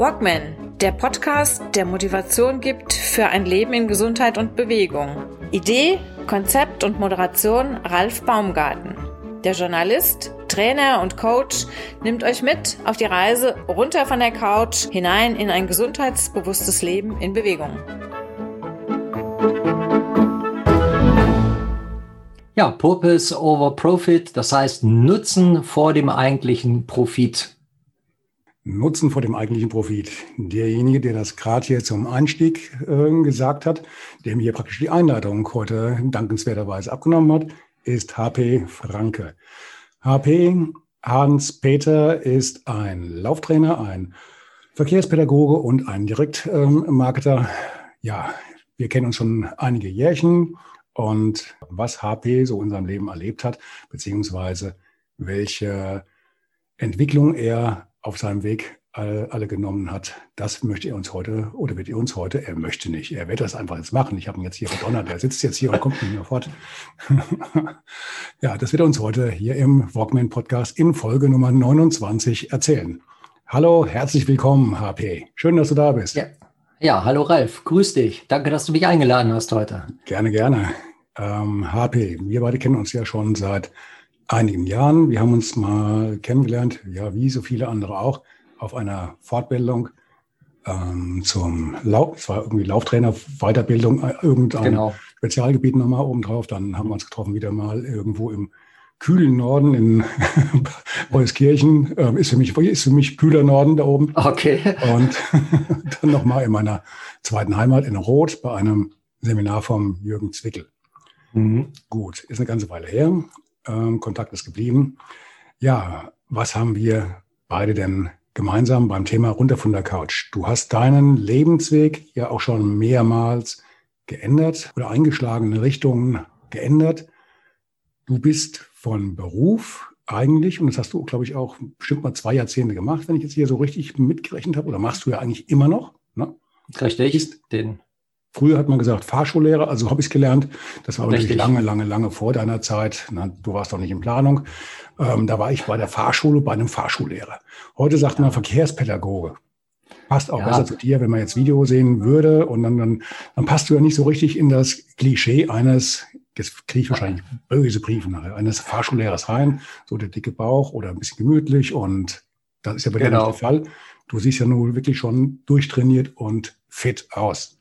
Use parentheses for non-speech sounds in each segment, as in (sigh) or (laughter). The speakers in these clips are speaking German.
Walkman, der Podcast, der Motivation gibt für ein Leben in Gesundheit und Bewegung. Idee, Konzept und Moderation Ralf Baumgarten. Der Journalist, Trainer und Coach nimmt euch mit auf die Reise runter von der Couch hinein in ein gesundheitsbewusstes Leben in Bewegung. Ja, Purpose over Profit, das heißt Nutzen vor dem eigentlichen Profit. Nutzen vor dem eigentlichen Profit. Derjenige, der das gerade hier zum Einstieg äh, gesagt hat, der mir praktisch die Einleitung heute dankenswerterweise abgenommen hat, ist HP Franke. HP Hans-Peter ist ein Lauftrainer, ein Verkehrspädagoge und ein Direktmarketer. Ähm, ja, wir kennen uns schon einige Jährchen und was HP so in seinem Leben erlebt hat, beziehungsweise welche Entwicklung er auf seinem Weg alle genommen hat, das möchte er uns heute oder wird er uns heute, er möchte nicht, er wird das einfach jetzt machen. Ich habe ihn jetzt hier verdonnert, er sitzt jetzt hier und kommt nicht mehr fort. (laughs) ja, das wird er uns heute hier im Walkman Podcast in Folge Nummer 29 erzählen. Hallo, herzlich willkommen, HP. Schön, dass du da bist. Ja, ja hallo Ralf, grüß dich. Danke, dass du mich eingeladen hast heute. Gerne, gerne. Ähm, HP, wir beide kennen uns ja schon seit einigen Jahren. Wir haben uns mal kennengelernt, ja, wie so viele andere auch, auf einer Fortbildung ähm, zum Lauf, es war irgendwie Lauftrainer, Weiterbildung, äh, irgendein genau. Spezialgebiet nochmal obendrauf. Dann haben wir uns getroffen wieder mal irgendwo im kühlen Norden in (laughs) Euskirchen. Ähm, ist, für mich, ist für mich kühler Norden da oben. Okay. Und (laughs) dann nochmal in meiner zweiten Heimat in Roth bei einem Seminar vom Jürgen Zwickel. Mhm. Gut, ist eine ganze Weile her. Ähm, Kontakt ist geblieben. Ja, was haben wir beide denn gemeinsam beim Thema runter von der Couch? Du hast deinen Lebensweg ja auch schon mehrmals geändert oder eingeschlagene Richtungen geändert. Du bist von Beruf eigentlich, und das hast du, glaube ich, auch bestimmt mal zwei Jahrzehnte gemacht, wenn ich jetzt hier so richtig mitgerechnet habe, oder machst du ja eigentlich immer noch. Ne? Richtig, bist, den Früher hat man gesagt Fahrschullehrer, also habe ich gelernt. Das war natürlich lange, lange, lange vor deiner Zeit. Na, du warst doch nicht in Planung. Ähm, da war ich bei der Fahrschule bei einem Fahrschullehrer. Heute sagt man Verkehrspädagoge. Passt auch ja. besser zu dir, wenn man jetzt Video sehen würde. Und dann, dann, dann passt du ja nicht so richtig in das Klischee eines, jetzt kriege ich wahrscheinlich böse Briefe nachher, eines Fahrschullehrers rein. So der dicke Bauch oder ein bisschen gemütlich. Und das ist ja bei genau. dir nicht der Fall. Du siehst ja nur wirklich schon durchtrainiert und fit aus.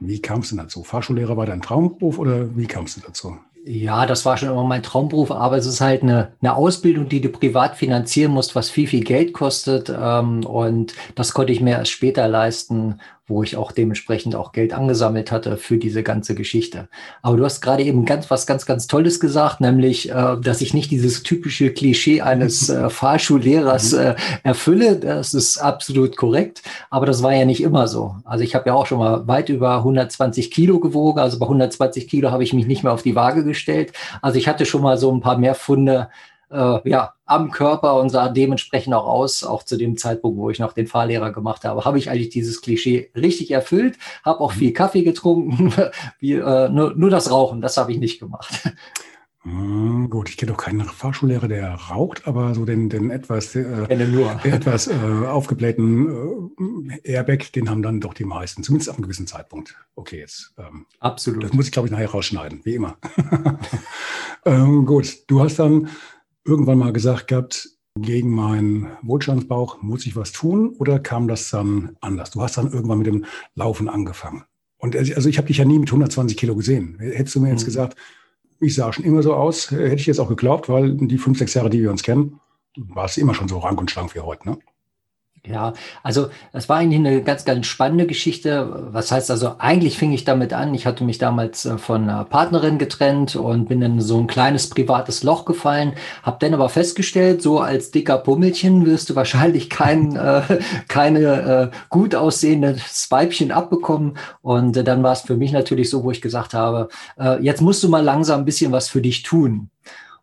Wie kamst du dazu? Fahrschullehrer war dein Traumberuf oder wie kamst du dazu? Ja, das war schon immer mein Traumberuf, aber es ist halt eine, eine Ausbildung, die du privat finanzieren musst, was viel, viel Geld kostet. Ähm, und das konnte ich mir erst später leisten, wo ich auch dementsprechend auch Geld angesammelt hatte für diese ganze Geschichte. Aber du hast gerade eben ganz was ganz, ganz Tolles gesagt, nämlich, äh, dass ich nicht dieses typische Klischee eines (laughs) äh, Fahrschullehrers mhm. äh, erfülle. Das ist absolut korrekt. Aber das war ja nicht immer so. Also ich habe ja auch schon mal weit über 120 Kilo gewogen. Also bei 120 Kilo habe ich mich nicht mehr auf die Waage gestellt. Also ich hatte schon mal so ein paar mehr Funde äh, ja, am Körper und sah dementsprechend auch aus, auch zu dem Zeitpunkt, wo ich noch den Fahrlehrer gemacht habe, habe ich eigentlich dieses Klischee richtig erfüllt, habe auch viel Kaffee getrunken, (laughs) wie, äh, nur, nur das Rauchen, das habe ich nicht gemacht. Hm, gut, ich kenne doch keinen Fahrschullehrer, der raucht, aber so den, den etwas, äh, (laughs) etwas äh, aufgeblähten äh, Airbag, den haben dann doch die meisten, zumindest ab einem gewissen Zeitpunkt. Okay, jetzt. Ähm, Absolut. Das muss ich, glaube ich, nachher rausschneiden, wie immer. (laughs) ähm, gut, du hast dann irgendwann mal gesagt gehabt, gegen meinen Wohlstandsbauch muss ich was tun oder kam das dann anders? Du hast dann irgendwann mit dem Laufen angefangen. Und also ich habe dich ja nie mit 120 Kilo gesehen. Hättest du mir jetzt mhm. gesagt, ich sah schon immer so aus, hätte ich jetzt auch geglaubt, weil die fünf, sechs Jahre, die wir uns kennen, warst du immer schon so rank und schlank wie heute. Ne? Ja, also es war eigentlich eine ganz, ganz spannende Geschichte. Was heißt also, eigentlich fing ich damit an. Ich hatte mich damals äh, von einer Partnerin getrennt und bin in so ein kleines privates Loch gefallen. Hab dann aber festgestellt, so als dicker Pummelchen wirst du wahrscheinlich kein, (laughs) äh, keine äh, gut aussehendes Weibchen abbekommen. Und äh, dann war es für mich natürlich so, wo ich gesagt habe, äh, jetzt musst du mal langsam ein bisschen was für dich tun.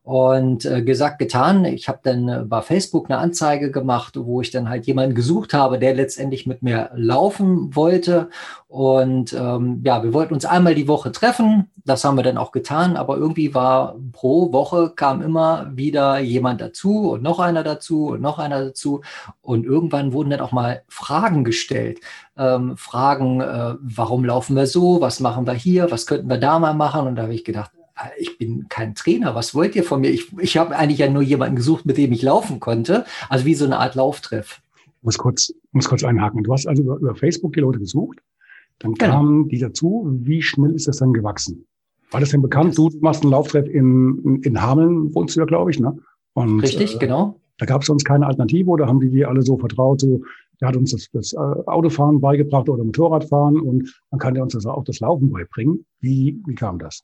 Und äh, gesagt, getan. Ich habe dann äh, bei Facebook eine Anzeige gemacht, wo ich dann halt jemanden gesucht habe, der letztendlich mit mir laufen wollte. Und ähm, ja, wir wollten uns einmal die Woche treffen. Das haben wir dann auch getan. Aber irgendwie war pro Woche kam immer wieder jemand dazu und noch einer dazu und noch einer dazu. Und irgendwann wurden dann auch mal Fragen gestellt. Ähm, Fragen, äh, warum laufen wir so? Was machen wir hier? Was könnten wir da mal machen? Und da habe ich gedacht, ich bin kein Trainer, was wollt ihr von mir? Ich, ich habe eigentlich ja nur jemanden gesucht, mit dem ich laufen konnte. Also wie so eine Art Lauftreff. Ich muss kurz, muss kurz einhaken. Du hast also über, über Facebook die Leute gesucht, dann genau. kamen die dazu. Wie schnell ist das dann gewachsen? War das denn bekannt? Du machst einen Lauftreff in, in Hameln, wohnst du ja, glaube ich, ne? Und, Richtig, äh, genau. Da gab es sonst keine Alternative oder haben die dir alle so vertraut, so, der hat uns das, das äh, Autofahren beigebracht oder Motorradfahren und dann kann der uns das auch das Laufen beibringen. Wie, wie kam das?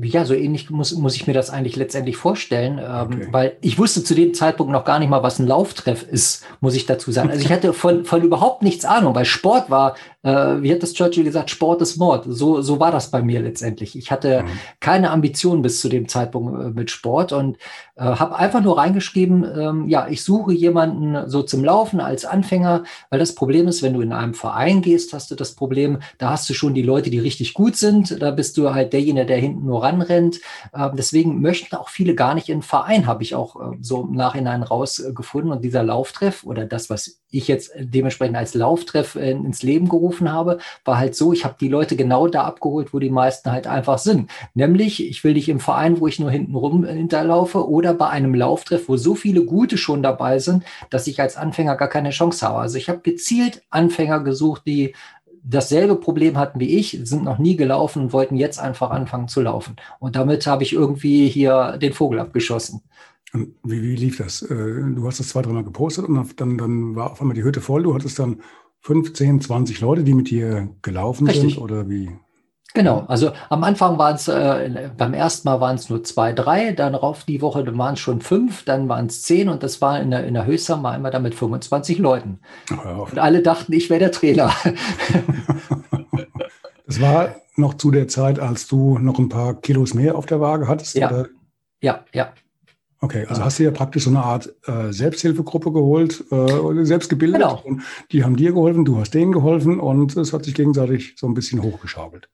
Ja, so ähnlich muss, muss ich mir das eigentlich letztendlich vorstellen, ähm, okay. weil ich wusste zu dem Zeitpunkt noch gar nicht mal, was ein Lauftreff ist, muss ich dazu sagen. Also ich hatte von, von überhaupt nichts Ahnung, weil Sport war, äh, wie hat das Churchill gesagt, Sport ist Mord. So, so war das bei mir letztendlich. Ich hatte mhm. keine Ambition bis zu dem Zeitpunkt äh, mit Sport und äh, habe einfach nur reingeschrieben, ähm, ja, ich suche jemanden so zum Laufen als Anfänger, weil das Problem ist, wenn du in einem Verein gehst, hast du das Problem, da hast du schon die Leute, die richtig gut sind, da bist du halt derjenige, der hinten nur ranrennt. Ähm, deswegen möchten auch viele gar nicht in Verein, habe ich auch äh, so im Nachhinein rausgefunden. Und dieser Lauftreff oder das, was ich jetzt dementsprechend als Lauftreff ins Leben gerufen habe, war halt so, ich habe die Leute genau da abgeholt, wo die meisten halt einfach sind. Nämlich, ich will dich im Verein, wo ich nur hinten rum hinterlaufe oder bei einem Lauftreff, wo so viele Gute schon dabei sind, dass ich als Anfänger gar keine Chance habe. Also ich habe gezielt Anfänger gesucht, die dasselbe Problem hatten wie ich, sind noch nie gelaufen und wollten jetzt einfach anfangen zu laufen. Und damit habe ich irgendwie hier den Vogel abgeschossen. Und wie, wie lief das? Äh, du hast das zwei, dreimal gepostet und dann, dann war auf einmal die Hütte voll. Du hattest dann 15, 20 Leute, die mit dir gelaufen Richtig. sind oder wie? Genau, also am Anfang waren es, äh, beim ersten Mal waren es nur zwei, drei, dann rauf die Woche waren es schon fünf, dann waren es zehn und das war in der, in der Höchster mal immer damit 25 Leuten. Und alle dachten, ich wäre der Trainer. (laughs) das war noch zu der Zeit, als du noch ein paar Kilos mehr auf der Waage hattest? Ja, oder? ja, ja. Okay, also hast du ja praktisch so eine Art äh, Selbsthilfegruppe geholt, äh, selbst gebildet. Genau. Und die haben dir geholfen, du hast denen geholfen und es hat sich gegenseitig so ein bisschen hochgeschaukelt.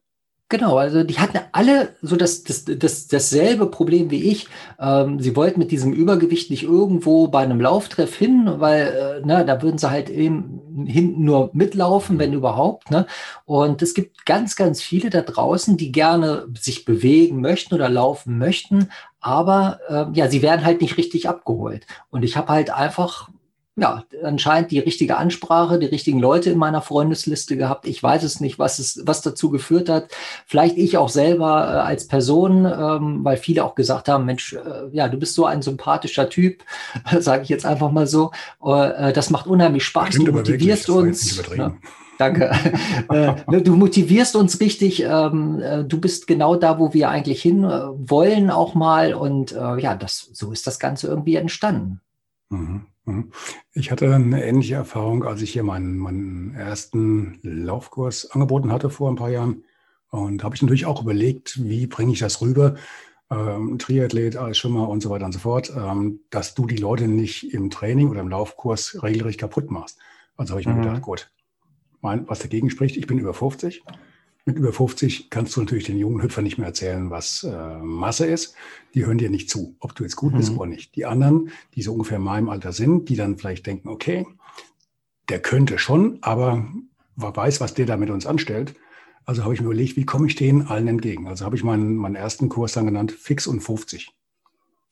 Genau, also die hatten alle so das, das, das, dasselbe Problem wie ich. Ähm, sie wollten mit diesem Übergewicht nicht irgendwo bei einem Lauftreff hin, weil äh, ne, da würden sie halt eben hinten nur mitlaufen, wenn überhaupt. Ne? Und es gibt ganz, ganz viele da draußen, die gerne sich bewegen möchten oder laufen möchten, aber äh, ja, sie werden halt nicht richtig abgeholt. Und ich habe halt einfach ja, anscheinend die richtige Ansprache, die richtigen Leute in meiner Freundesliste gehabt. Ich weiß es nicht, was es, was dazu geführt hat. Vielleicht ich auch selber äh, als Person, ähm, weil viele auch gesagt haben, Mensch, äh, ja, du bist so ein sympathischer Typ, (laughs) sage ich jetzt einfach mal so. Äh, das macht unheimlich Spaß. Stimmt, du motivierst wirklich, uns. Danke. (laughs) Äh, ne, du motivierst uns richtig. Ähm, äh, du bist genau da, wo wir eigentlich hin äh, wollen auch mal. Und ja, das, so ist das Ganze irgendwie entstanden. Mhm. Mhm. Ich hatte eine ähnliche Erfahrung, als ich hier meinen, meinen ersten Laufkurs angeboten hatte vor ein paar Jahren. Und habe ich natürlich auch überlegt, wie bringe ich das rüber, ähm, Triathlet, als Schwimmer und so weiter und so fort, ähm, dass du die Leute nicht im Training oder im Laufkurs regelrecht kaputt machst. Also habe ich mhm. mir gedacht, gut, mein, was dagegen spricht, ich bin über 50 mit über 50 kannst du natürlich den jungen Hüpfer nicht mehr erzählen, was äh, Masse ist. Die hören dir nicht zu, ob du jetzt gut mhm. bist oder nicht. Die anderen, die so ungefähr in meinem Alter sind, die dann vielleicht denken, okay, der könnte schon, aber wer weiß, was der da mit uns anstellt. Also habe ich mir überlegt, wie komme ich denen allen entgegen? Also habe ich meinen, meinen ersten Kurs dann genannt, Fix und 50.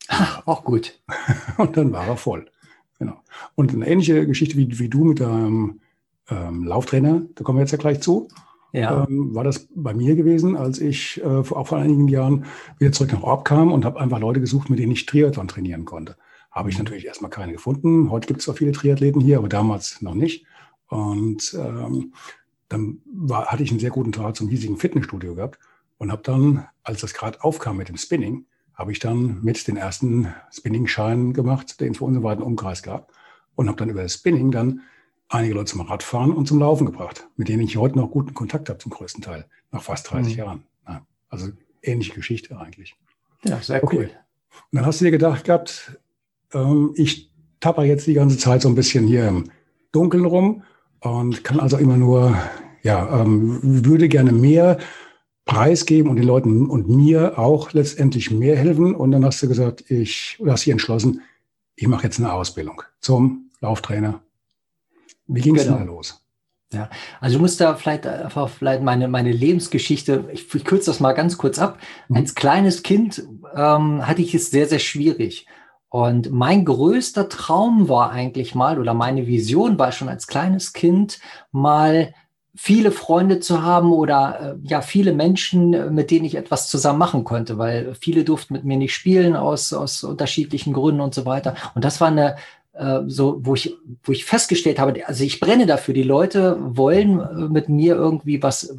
Ach, (laughs) auch gut. (laughs) und dann war er voll. Genau. Und eine ähnliche Geschichte wie, wie du mit deinem ähm, Lauftrainer, da kommen wir jetzt ja gleich zu ja. ähm, war das bei mir gewesen, als ich äh, vor, auch vor einigen Jahren wieder zurück nach Orb kam und habe einfach Leute gesucht, mit denen ich Triathlon trainieren konnte. Habe ich mhm. natürlich erstmal keine gefunden. Heute gibt es zwar viele Triathleten hier, aber damals noch nicht. Und ähm, dann war, hatte ich einen sehr guten Draht zum hiesigen Fitnessstudio gehabt und habe dann, als das gerade aufkam mit dem Spinning, habe ich dann mit den ersten Spinning-Scheinen gemacht, den es für unseren weiten Umkreis gab. Und habe dann über das Spinning dann einige Leute zum Radfahren und zum Laufen gebracht, mit denen ich heute noch guten Kontakt habe zum größten Teil, nach fast 30 mhm. Jahren. Ja, also ähnliche Geschichte eigentlich. Ja, sehr okay. cool. dann hast du dir gedacht gehabt, ähm, ich tapper jetzt die ganze Zeit so ein bisschen hier im Dunkeln rum und kann also immer nur, ja, ähm, würde gerne mehr preisgeben und den Leuten und mir auch letztendlich mehr helfen. Und dann hast du gesagt, ich, oder hast dich entschlossen, ich mache jetzt eine Ausbildung zum Lauftrainer. Wie ging es genau. da los? Ja, also du musst da vielleicht einfach vielleicht meine, meine Lebensgeschichte, ich, ich kürze das mal ganz kurz ab. Mhm. Als kleines Kind ähm, hatte ich es sehr, sehr schwierig. Und mein größter Traum war eigentlich mal, oder meine Vision war schon als kleines Kind mal viele Freunde zu haben oder äh, ja viele Menschen, mit denen ich etwas zusammen machen konnte, weil viele durften mit mir nicht spielen aus, aus unterschiedlichen Gründen und so weiter. Und das war eine, äh, so, wo ich, wo ich festgestellt habe, also ich brenne dafür. Die Leute wollen äh, mit mir irgendwie was äh,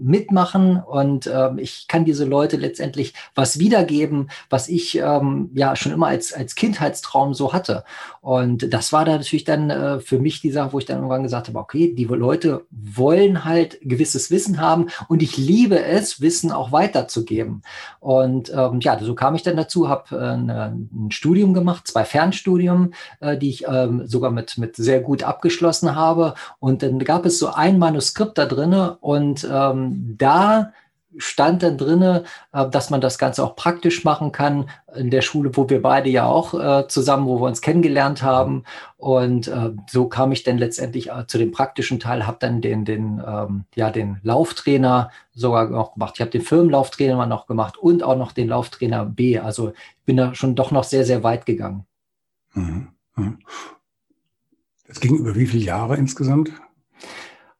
mitmachen und äh, ich kann diese Leute letztendlich was wiedergeben, was ich ähm, ja schon immer als, als Kindheitstraum so hatte. Und das war da natürlich dann äh, für mich die Sache, wo ich dann irgendwann gesagt habe, okay, die Leute wollen halt gewisses Wissen haben und ich liebe es, Wissen auch weiterzugeben. Und ähm, ja, so kam ich dann dazu, habe äh, ein Studium gemacht, zwei Fernstudium, äh, die ich ähm, sogar mit, mit sehr gut abgeschlossen habe. Und dann gab es so ein Manuskript da drinne und ähm, da stand dann drinne, äh, dass man das Ganze auch praktisch machen kann in der Schule, wo wir beide ja auch äh, zusammen, wo wir uns kennengelernt haben. Und äh, so kam ich dann letztendlich zu dem praktischen Teil, habe dann den, den, ähm, ja, den Lauftrainer sogar noch gemacht. Ich habe den Firmenlauftrainer noch gemacht und auch noch den Lauftrainer B. Also bin da schon doch noch sehr, sehr weit gegangen. Mhm. Das ging über wie viele Jahre insgesamt?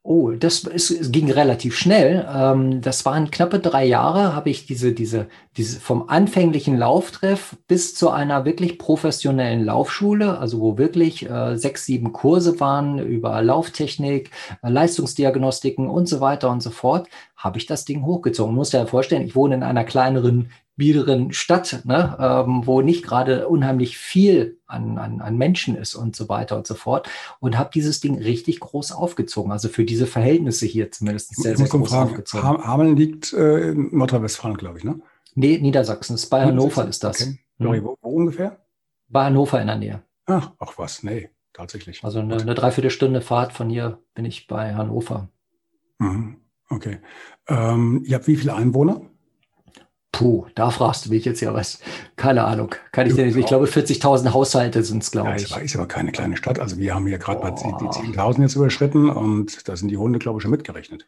Oh, das ist, ging relativ schnell. Ähm, das waren knappe drei Jahre, habe ich diese, diese, diese vom anfänglichen Lauftreff bis zu einer wirklich professionellen Laufschule, also wo wirklich äh, sechs, sieben Kurse waren über Lauftechnik, äh, Leistungsdiagnostiken und so weiter und so fort, habe ich das Ding hochgezogen. Muss dir vorstellen, ich wohne in einer kleineren biederen Stadt, ne, ähm, wo nicht gerade unheimlich viel an, an, an Menschen ist und so weiter und so fort. Und habe dieses Ding richtig groß aufgezogen. Also für diese Verhältnisse hier zumindest sehr, sehr groß fragen. aufgezogen. Hameln liegt äh, in Nordrhein-Westfalen, glaube ich, ne? Nee, Niedersachsen. Ist bei Hannover ist das. Okay. Mhm. Wo, wo, ungefähr? Bei Hannover in der Nähe. Ach, ach was, nee, tatsächlich. Also eine, eine Dreiviertelstunde Fahrt von hier bin ich bei Hannover. Mhm. Okay. Ähm, ihr habt wie viele Einwohner? Puh, da fragst du mich jetzt ja was. Keine Ahnung. Kann ich dir nicht. Ich glaube, 40.000 Haushalte sind es, glaube ja, ich. Ist aber keine kleine Stadt. Also wir haben hier gerade oh. die 10.000 jetzt überschritten und da sind die Hunde, glaube ich, schon mitgerechnet.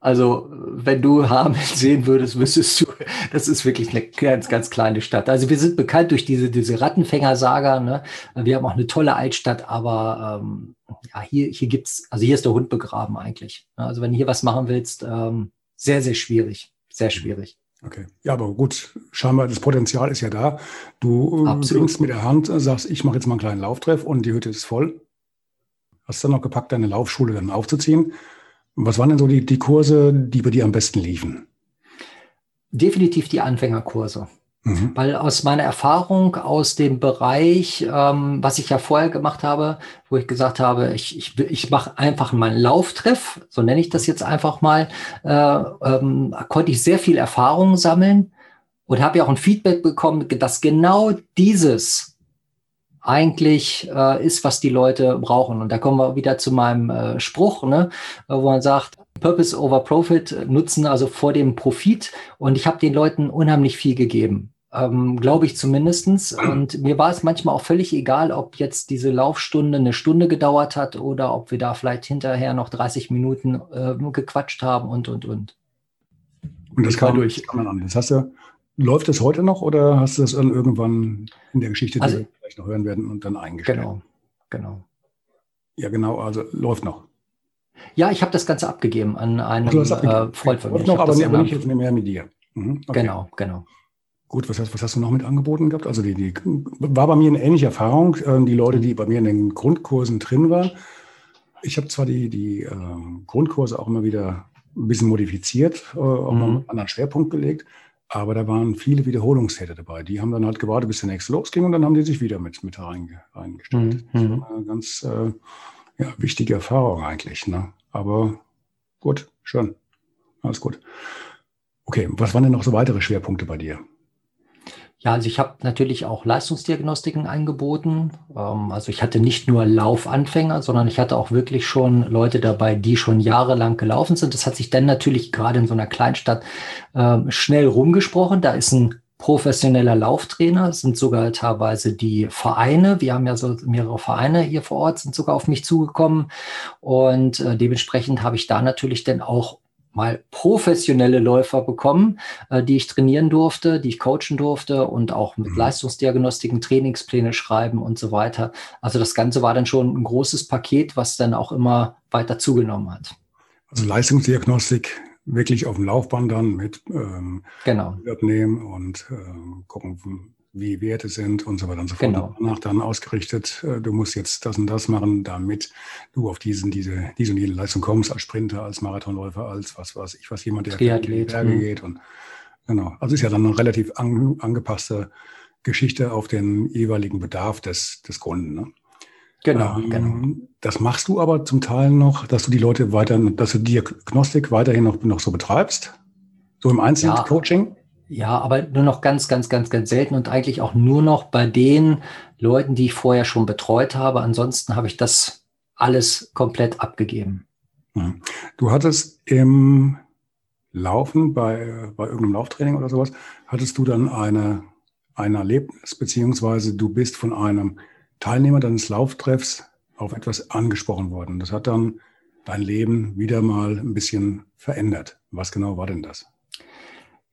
Also, wenn du Hameln sehen würdest, wüsstest du, (laughs) das ist wirklich eine ganz, ganz kleine Stadt. Also, wir sind bekannt durch diese, diese Rattenfänger-Saga. Ne? Wir haben auch eine tolle Altstadt, aber ähm, ja, hier, hier gibt's, also hier ist der Hund begraben eigentlich. Also, wenn du hier was machen willst, ähm, sehr, sehr schwierig. Sehr schwierig. Okay. Ja, aber gut, scheinbar das Potenzial ist ja da. Du bringst mit der Hand, sagst, ich mache jetzt mal einen kleinen Lauftreff und die Hütte ist voll. Hast dann noch gepackt, deine Laufschule dann aufzuziehen. Was waren denn so die, die Kurse, die bei dir am besten liefen? Definitiv die Anfängerkurse. Mhm. Weil aus meiner Erfahrung aus dem Bereich, ähm, was ich ja vorher gemacht habe, wo ich gesagt habe, ich, ich, ich mache einfach mal einen Lauftreff, so nenne ich das jetzt einfach mal, äh, ähm, konnte ich sehr viel Erfahrung sammeln und habe ja auch ein Feedback bekommen, dass genau dieses eigentlich äh, ist, was die Leute brauchen. Und da kommen wir wieder zu meinem äh, Spruch, ne, wo man sagt, Purpose over Profit nutzen, also vor dem Profit. Und ich habe den Leuten unheimlich viel gegeben. Ähm, Glaube ich zumindestens. Und mir war es manchmal auch völlig egal, ob jetzt diese Laufstunde eine Stunde gedauert hat oder ob wir da vielleicht hinterher noch 30 Minuten äh, gequatscht haben und, und, und. Und das kam durch. Das hast du, läuft das heute noch oder hast du das dann irgendwann in der Geschichte, die also, wir vielleicht noch hören werden, und dann eingestellt? Genau, genau. Ja, genau, also läuft noch. Ja, ich habe das Ganze abgegeben an einen äh, Freund von mir. Noch, aber, aber nicht mehr mit dir. Mhm, okay. Genau, genau. Gut, was hast, was hast du noch mit angeboten gehabt? Also die, die war bei mir eine ähnliche Erfahrung. Ähm, die Leute, die bei mir in den Grundkursen drin waren. Ich habe zwar die, die äh, Grundkurse auch immer wieder ein bisschen modifiziert, äh, auch mhm. mal einen anderen Schwerpunkt gelegt, aber da waren viele Wiederholungstäter dabei. Die haben dann halt gewartet, bis der nächste losging und dann haben die sich wieder mit, mit reingestellt. Mhm. Das war mhm. ganz äh, ja, wichtige Erfahrung eigentlich. Ne? Aber gut, schön. Alles gut. Okay, was waren denn noch so weitere Schwerpunkte bei dir? Ja, also ich habe natürlich auch Leistungsdiagnostiken angeboten. Ähm, also ich hatte nicht nur Laufanfänger, sondern ich hatte auch wirklich schon Leute dabei, die schon jahrelang gelaufen sind. Das hat sich dann natürlich gerade in so einer Kleinstadt ähm, schnell rumgesprochen. Da ist ein professioneller Lauftrainer, sind sogar teilweise die Vereine. Wir haben ja so mehrere Vereine hier vor Ort, sind sogar auf mich zugekommen. Und äh, dementsprechend habe ich da natürlich dann auch mal professionelle Läufer bekommen, äh, die ich trainieren durfte, die ich coachen durfte und auch mit mhm. Leistungsdiagnostiken, Trainingspläne schreiben und so weiter. Also das Ganze war dann schon ein großes Paket, was dann auch immer weiter zugenommen hat. Also Leistungsdiagnostik wirklich auf dem Laufband dann mit ähm, genau. nehmen und ähm, gucken, wie Werte sind und so weiter und so fort. Genau. Danach dann ausgerichtet, äh, du musst jetzt das und das machen, damit du auf diesen, diese, diese und jene Leistung kommst, als Sprinter, als Marathonläufer, als was weiß ich, was jemand, der Triathlet, in die Berge mhm. geht. Und, genau. Also ist ja dann eine relativ an, angepasste Geschichte auf den jeweiligen Bedarf des, des Kunden. Ne? Genau, ähm, genau. Das machst du aber zum Teil noch, dass du die Leute weiter, dass du Diagnostik weiterhin noch, noch so betreibst? So im Einzelcoaching? Ja. Ja, aber nur noch ganz, ganz, ganz, ganz selten und eigentlich auch nur noch bei den Leuten, die ich vorher schon betreut habe. Ansonsten habe ich das alles komplett abgegeben. Hm. Du hattest im Laufen bei, bei irgendeinem Lauftraining oder sowas, hattest du dann eine, ein Erlebnis, beziehungsweise du bist von einem Teilnehmer deines Lauftreffs auf etwas angesprochen worden. Das hat dann dein Leben wieder mal ein bisschen verändert. Was genau war denn das?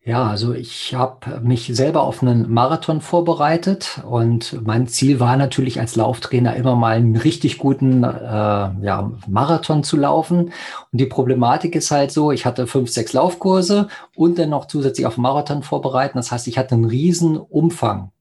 Ja, also ich habe mich selber auf einen Marathon vorbereitet und mein Ziel war natürlich als Lauftrainer immer mal einen richtig guten äh, ja, Marathon zu laufen. Und die Problematik ist halt so, ich hatte fünf, sechs Laufkurse und dann noch zusätzlich auf Marathon vorbereiten. Das heißt, ich hatte einen riesen Umfang.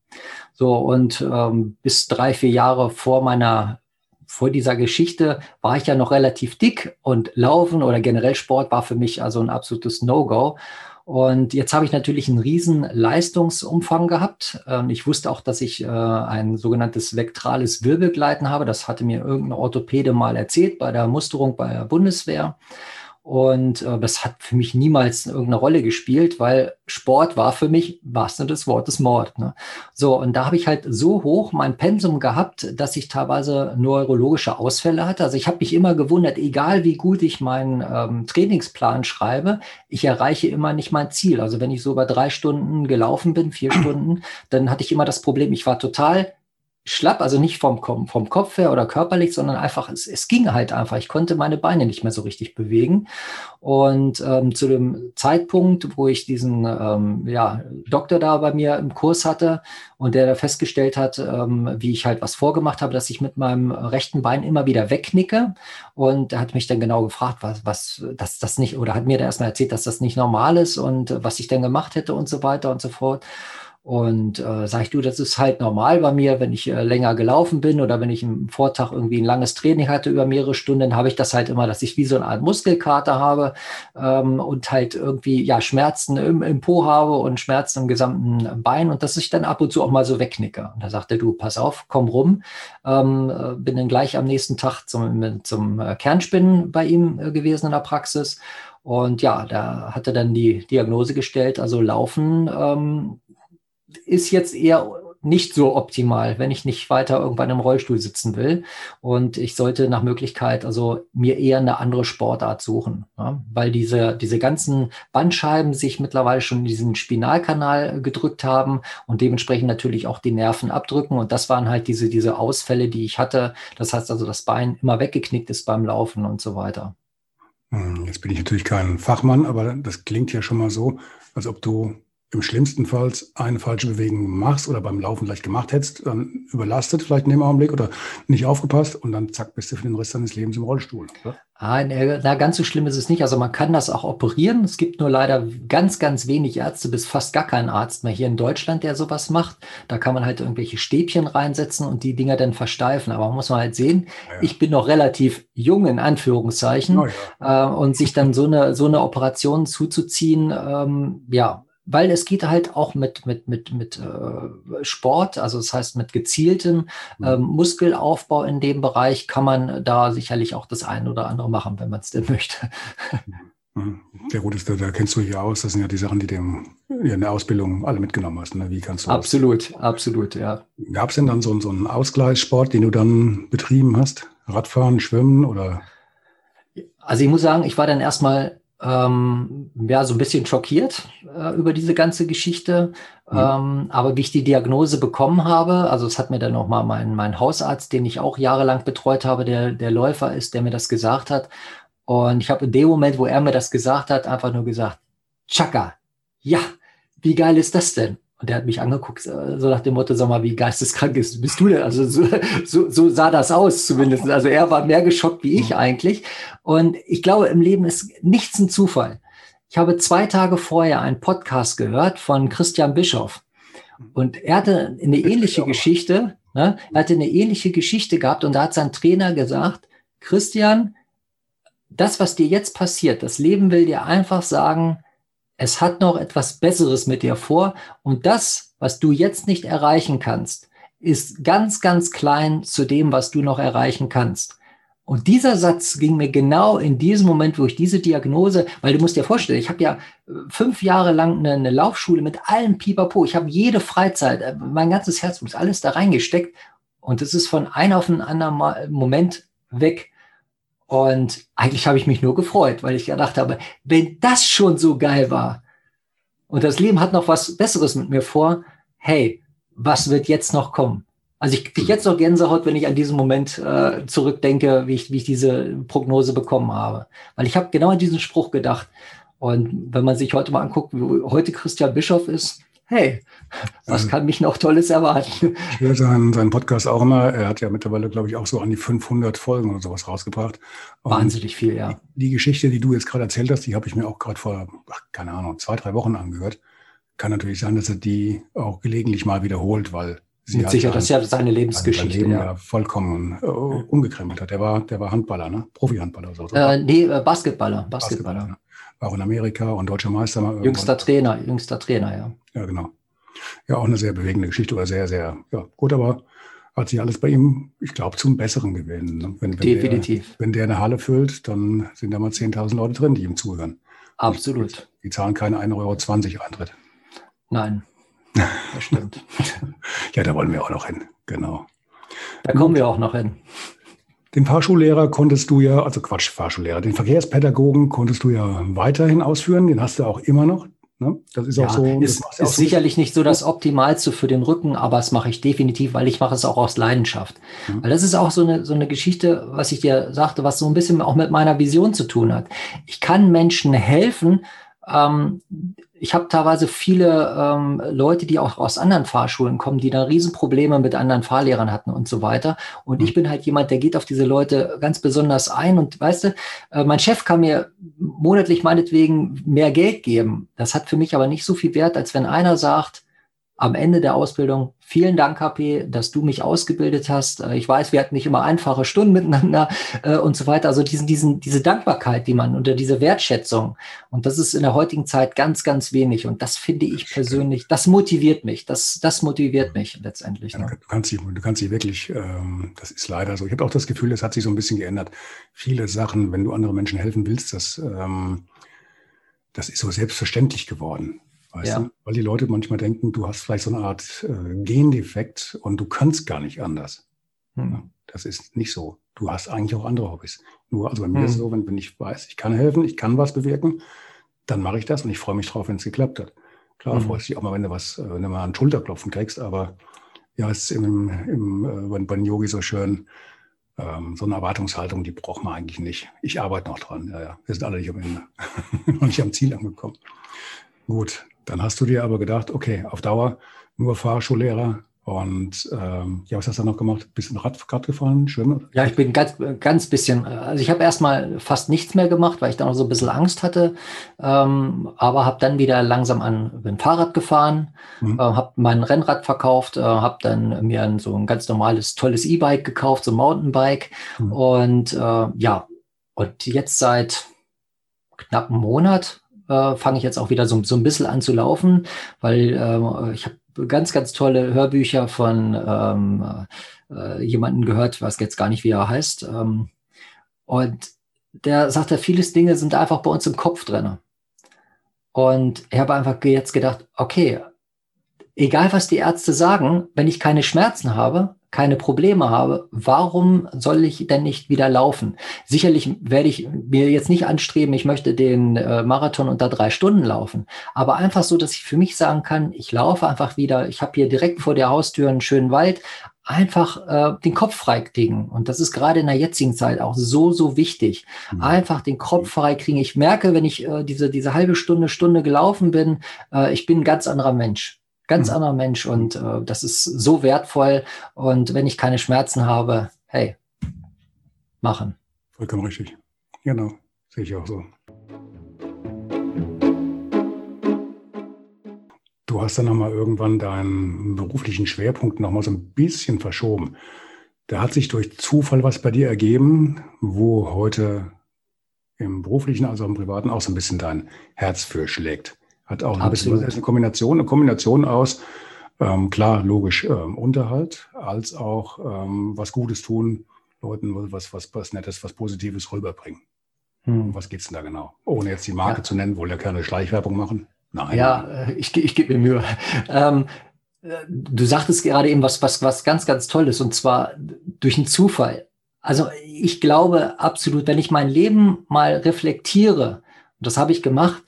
So und ähm, bis drei, vier Jahre vor meiner vor dieser Geschichte war ich ja noch relativ dick und Laufen oder generell Sport war für mich also ein absolutes No-Go. Und jetzt habe ich natürlich einen riesen Leistungsumfang gehabt. Ähm, ich wusste auch, dass ich äh, ein sogenanntes vektrales Wirbelgleiten habe. Das hatte mir irgendein Orthopäde mal erzählt bei der Musterung bei der Bundeswehr. Und äh, das hat für mich niemals irgendeine Rolle gespielt, weil Sport war für mich, was denn das Wort, das Mord. Ne? So, und da habe ich halt so hoch mein Pensum gehabt, dass ich teilweise neurologische Ausfälle hatte. Also ich habe mich immer gewundert, egal wie gut ich meinen ähm, Trainingsplan schreibe, ich erreiche immer nicht mein Ziel. Also wenn ich so über drei Stunden gelaufen bin, vier Stunden, dann hatte ich immer das Problem, ich war total schlapp, also nicht vom, vom Kopf her oder körperlich, sondern einfach, es, es ging halt einfach. Ich konnte meine Beine nicht mehr so richtig bewegen. Und ähm, zu dem Zeitpunkt, wo ich diesen ähm, ja, Doktor da bei mir im Kurs hatte und der da festgestellt hat, ähm, wie ich halt was vorgemacht habe, dass ich mit meinem rechten Bein immer wieder wegknicke. Und er hat mich dann genau gefragt, was, was, dass das nicht, oder hat mir da erstmal erzählt, dass das nicht normal ist und was ich denn gemacht hätte und so weiter und so fort. Und äh, sag ich, du, das ist halt normal bei mir, wenn ich äh, länger gelaufen bin oder wenn ich am Vortag irgendwie ein langes Training hatte über mehrere Stunden, habe ich das halt immer, dass ich wie so eine Art Muskelkater habe ähm, und halt irgendwie ja Schmerzen im, im Po habe und Schmerzen im gesamten Bein und dass ich dann ab und zu auch mal so wegknicke. Und da sagte du, pass auf, komm rum. Ähm, äh, bin dann gleich am nächsten Tag zum, zum äh, Kernspinnen bei ihm äh, gewesen in der Praxis. Und ja, da hatte dann die Diagnose gestellt, also Laufen ähm, ist jetzt eher nicht so optimal, wenn ich nicht weiter irgendwann im Rollstuhl sitzen will. Und ich sollte nach Möglichkeit also mir eher eine andere Sportart suchen, ja? weil diese, diese ganzen Bandscheiben sich mittlerweile schon in diesen Spinalkanal gedrückt haben und dementsprechend natürlich auch die Nerven abdrücken. Und das waren halt diese, diese Ausfälle, die ich hatte. Das heißt also, das Bein immer weggeknickt ist beim Laufen und so weiter. Hm, jetzt bin ich natürlich kein Fachmann, aber das klingt ja schon mal so, als ob du im schlimmsten Fall eine falsche Bewegung machst oder beim Laufen vielleicht gemacht hättest, dann überlastet vielleicht in dem Augenblick oder nicht aufgepasst und dann zack, bist du für den Rest deines Lebens im Rollstuhl. Oder? Ah, na, ganz so schlimm ist es nicht. Also man kann das auch operieren. Es gibt nur leider ganz, ganz wenig Ärzte, bis fast gar keinen Arzt mehr hier in Deutschland, der sowas macht. Da kann man halt irgendwelche Stäbchen reinsetzen und die Dinger dann versteifen. Aber man muss man halt sehen, ja. ich bin noch relativ jung in Anführungszeichen. Ja. äh, und sich dann so eine, so eine Operation zuzuziehen, ähm, ja, weil es geht halt auch mit, mit, mit, mit äh, Sport, also das heißt mit gezieltem mhm. ähm, Muskelaufbau in dem Bereich kann man da sicherlich auch das eine oder andere machen, wenn man es denn (laughs) möchte. Mhm. Ja gut, das, da kennst du dich ja aus. Das sind ja die Sachen, die du in der Ausbildung alle mitgenommen hast. Ne? Wie kannst du Absolut, das? absolut, ja. Gab es denn dann so, so einen Ausgleichssport, den du dann betrieben hast? Radfahren, Schwimmen oder? Also ich muss sagen, ich war dann erstmal ähm, ja, so ein bisschen schockiert äh, über diese ganze Geschichte. Mhm. Ähm, aber wie ich die Diagnose bekommen habe, also es hat mir dann auch mal mein, mein Hausarzt, den ich auch jahrelang betreut habe, der, der Läufer ist, der mir das gesagt hat. Und ich habe in dem Moment, wo er mir das gesagt hat, einfach nur gesagt, Chaka, ja, wie geil ist das denn? Und der hat mich angeguckt, so nach dem Motto, sag mal, wie geisteskrank ist, bist du denn? Also so, so, so sah das aus zumindest. Also er war mehr geschockt wie ich eigentlich. Und ich glaube, im Leben ist nichts ein Zufall. Ich habe zwei Tage vorher einen Podcast gehört von Christian Bischoff. Und er hatte eine ähnliche Geschichte, ne? er hatte eine ähnliche Geschichte gehabt und da hat sein Trainer gesagt, Christian, das, was dir jetzt passiert, das Leben will dir einfach sagen, es hat noch etwas Besseres mit dir vor und das, was du jetzt nicht erreichen kannst, ist ganz, ganz klein zu dem, was du noch erreichen kannst. Und dieser Satz ging mir genau in diesem Moment, wo ich diese Diagnose, weil du musst dir vorstellen, ich habe ja äh, fünf Jahre lang eine, eine Laufschule mit allem Pipapo. Ich habe jede Freizeit, äh, mein ganzes Herzblut, alles da reingesteckt. Und es ist von einem auf den anderen Moment weg. Und eigentlich habe ich mich nur gefreut, weil ich gedacht habe, wenn das schon so geil war und das Leben hat noch was Besseres mit mir vor, hey, was wird jetzt noch kommen? Also ich kriege jetzt noch Gänsehaut, wenn ich an diesen Moment äh, zurückdenke, wie ich, wie ich diese Prognose bekommen habe. Weil ich habe genau an diesen Spruch gedacht. Und wenn man sich heute mal anguckt, wie heute Christian Bischof ist, hey, was kann mich noch Tolles erwarten? Ich höre seinen, seinen Podcast auch immer. Er hat ja mittlerweile, glaube ich, auch so an die 500 Folgen oder sowas rausgebracht. Und Wahnsinnig viel, ja. Die, die Geschichte, die du jetzt gerade erzählt hast, die habe ich mir auch gerade vor, ach, keine Ahnung, zwei, drei Wochen angehört. Kann natürlich sein, dass er die auch gelegentlich mal wiederholt, weil sie Mit Sicherheit, das ist ja seine Lebensgeschichte. Leben ja. vollkommen uh, umgekrempelt hat. Der war, der war Handballer, ne? Profi-Handballer. So, so. Äh, nee, äh, Basketballer. Basketballer. Basketballer? Auch in Amerika und deutscher Meister. Jüngster Trainer, jüngster Trainer, ja. Ja, genau. Ja, auch eine sehr bewegende Geschichte oder sehr, sehr, ja, gut, aber hat sich alles bei ihm, ich glaube, zum Besseren gewesen. Ne? Wenn, wenn Definitiv. Der, wenn der eine Halle füllt, dann sind da mal 10.000 Leute drin, die ihm zuhören. Absolut. Die, die zahlen keine 1,20 Euro Eintritt. Nein, das stimmt. (laughs) ja, da wollen wir auch noch hin, genau. Da kommen wir auch noch hin. Den Fahrschullehrer konntest du ja, also Quatsch, Fahrschullehrer, den Verkehrspädagogen konntest du ja weiterhin ausführen, den hast du auch immer noch. Ne? Das ist ja, auch so. Ist, ist auch sicherlich nicht so das Optimalste für den Rücken, aber das mache ich definitiv, weil ich mache es auch aus Leidenschaft. Mhm. Weil das ist auch so eine, so eine Geschichte, was ich dir sagte, was so ein bisschen auch mit meiner Vision zu tun hat. Ich kann Menschen helfen, ähm, ich habe teilweise viele ähm, Leute, die auch aus anderen Fahrschulen kommen, die da Riesenprobleme mit anderen Fahrlehrern hatten und so weiter. Und ich mhm. bin halt jemand, der geht auf diese Leute ganz besonders ein. Und weißt du, äh, mein Chef kann mir monatlich meinetwegen mehr Geld geben. Das hat für mich aber nicht so viel Wert, als wenn einer sagt, am Ende der Ausbildung, vielen Dank, HP, dass du mich ausgebildet hast. Äh, ich weiß, wir hatten nicht immer einfache Stunden miteinander (laughs) äh, und so weiter. Also diesen, diesen, diese Dankbarkeit, die man unter diese Wertschätzung. Und das ist in der heutigen Zeit ganz, ganz wenig. Und das finde ich persönlich, das motiviert mich. Das, das motiviert mich letztendlich. Ja, ne? du, kannst dich, du kannst dich wirklich, ähm, das ist leider so. Ich habe auch das Gefühl, es hat sich so ein bisschen geändert. Viele Sachen, wenn du anderen Menschen helfen willst, das, ähm, das ist so selbstverständlich geworden. Weißt ja. du? Weil die Leute manchmal denken, du hast vielleicht so eine Art äh, Gendefekt und du kannst gar nicht anders. Hm. Das ist nicht so. Du hast eigentlich auch andere Hobbys. Nur, also bei mir hm. ist es so, wenn, wenn ich weiß, ich kann helfen, ich kann was bewirken, dann mache ich das und ich freue mich drauf, wenn es geklappt hat. Klar, hm. freust dich auch mal, wenn du was, äh, wenn du mal einen Schulterklopfen kriegst, aber ja, es ist im, im, äh, bei den Yogi so schön, ähm, so eine Erwartungshaltung, die braucht man eigentlich nicht. Ich arbeite noch dran. Ja, ja. Wir sind alle nicht am Ende (laughs) und nicht am Ziel angekommen. Gut, dann hast du dir aber gedacht, okay, auf Dauer nur Fahrschullehrer. Und ähm, ja, was hast du dann noch gemacht? Bisschen Rad, Rad gefahren, Schwimmen? Ja, ich bin ganz, ganz bisschen, also ich habe erstmal fast nichts mehr gemacht, weil ich dann auch so ein bisschen Angst hatte. Ähm, aber habe dann wieder langsam an bin Fahrrad gefahren, mhm. äh, habe mein Rennrad verkauft, äh, habe dann mir ein, so ein ganz normales, tolles E-Bike gekauft, so ein Mountainbike. Mhm. Und äh, ja, und jetzt seit knapp einem Monat äh, fange ich jetzt auch wieder so, so ein bisschen an zu laufen, weil äh, ich habe ganz, ganz tolle Hörbücher von ähm, äh, jemanden gehört, was jetzt gar nicht, wie er heißt. Ähm, und der sagt ja, vieles Dinge sind einfach bei uns im Kopf drin. Und ich habe einfach jetzt gedacht, okay, egal was die Ärzte sagen, wenn ich keine Schmerzen habe, keine Probleme habe, warum soll ich denn nicht wieder laufen? Sicherlich werde ich mir jetzt nicht anstreben, ich möchte den äh, Marathon unter drei Stunden laufen, aber einfach so, dass ich für mich sagen kann, ich laufe einfach wieder, ich habe hier direkt vor der Haustür einen schönen Wald, einfach äh, den Kopf freikriegen. Und das ist gerade in der jetzigen Zeit auch so, so wichtig. Mhm. Einfach den Kopf freikriegen. Ich merke, wenn ich äh, diese, diese halbe Stunde, Stunde gelaufen bin, äh, ich bin ein ganz anderer Mensch ganz mhm. anderer Mensch und äh, das ist so wertvoll. Und wenn ich keine Schmerzen habe, hey, machen. Vollkommen richtig. Genau, sehe ich auch so. Du hast dann nochmal irgendwann deinen beruflichen Schwerpunkt nochmal so ein bisschen verschoben. Da hat sich durch Zufall was bei dir ergeben, wo heute im beruflichen, also im privaten auch so ein bisschen dein Herz für schlägt. Hat auch ein bisschen eine Kombination, eine Kombination aus, ähm, klar, logisch, ähm, Unterhalt, als auch ähm, was Gutes tun, Leuten was, was, was Nettes, was Positives rüberbringen. Hm. Was geht's denn da genau? Ohne jetzt die Marke ja. zu nennen, wohl ja keine Schleichwerbung machen. Nein. Ja, äh, ich, ich gebe mir Mühe. (laughs) Ähm, äh, du sagtest gerade eben was, was, was ganz, ganz Tolles und zwar durch einen Zufall. Also ich glaube absolut, wenn ich mein Leben mal reflektiere, und das habe ich gemacht,